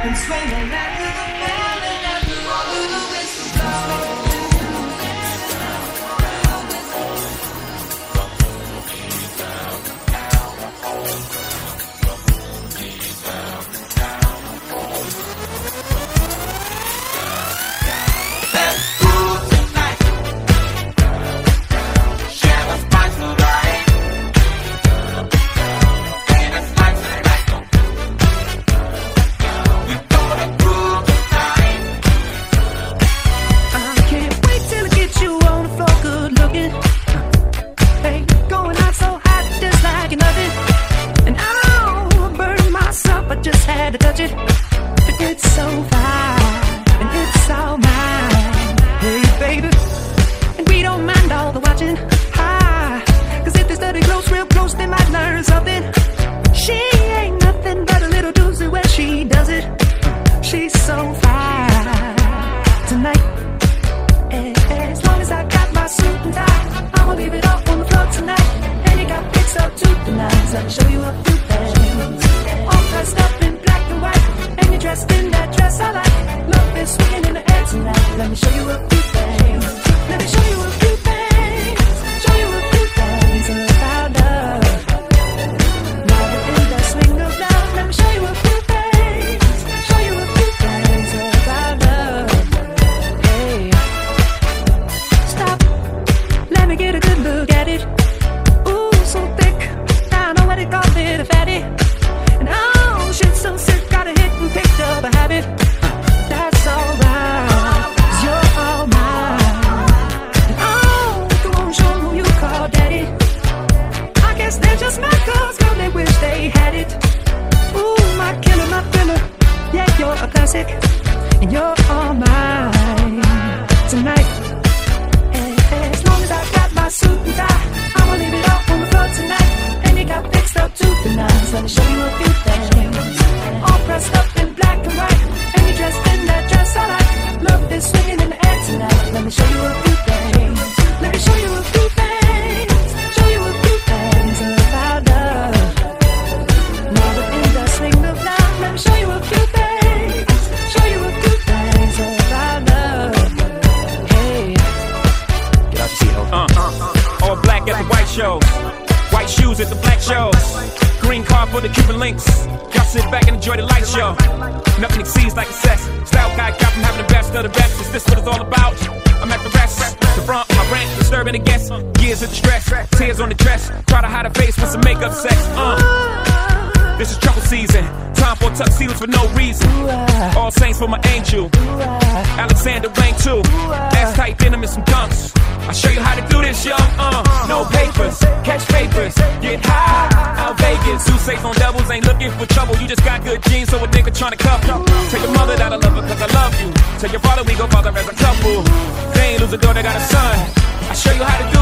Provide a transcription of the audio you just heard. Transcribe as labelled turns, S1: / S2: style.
S1: and swinging to
S2: had to touch it. But it's so fine, and it's all mine. Hey, baby. And we don't mind all the watching. Hi, cause if they study close, real close, they might learn something. She ain't nothing but a little doozy when she does it. She's so fine tonight. As long as I got my suit and tie, I'ma leave it all on the floor tonight. And you got picks up to the nines. Me show you a few things. All dressed up dressed in that dress I like. Love is swinging in the air tonight. Let me show you a few a classic. And you're all mine tonight. And As long as I got my suit and tie, I'ma leave it all on the floor tonight. And you got fixed up to the nines. Let me show you a few things. All pressed up in black and white. And you're dressed in that dress I like. Love is swinging in the air tonight. Let me show you a few
S3: white shoes at the black shows. Green car for the Cuban links. Y'all sit back and enjoy the light show. Nothing exceeds like success. Style guy got from having the best of the best. Is this what it's all about? I'm at the rest. The front, my rent, disturbing the guests. Years of distress, tears on the dress. Try to hide a face with some makeup sex. Uh. This is trouble season. Time for tuxedos for no reason. All saints for my angel. Alexander Wang too. Tight denim and some dunks. I'll show you how to do this, young. Uh, no papers, catch papers, get high. Out Vegas, who safe on doubles ain't looking for trouble. You just got good genes, so a nigga tryna cuff you. Tell your mother that I love her cause I love you. Tell your father we go father as a couple. They ain't lose a daughter, got a son. I'll show you how to do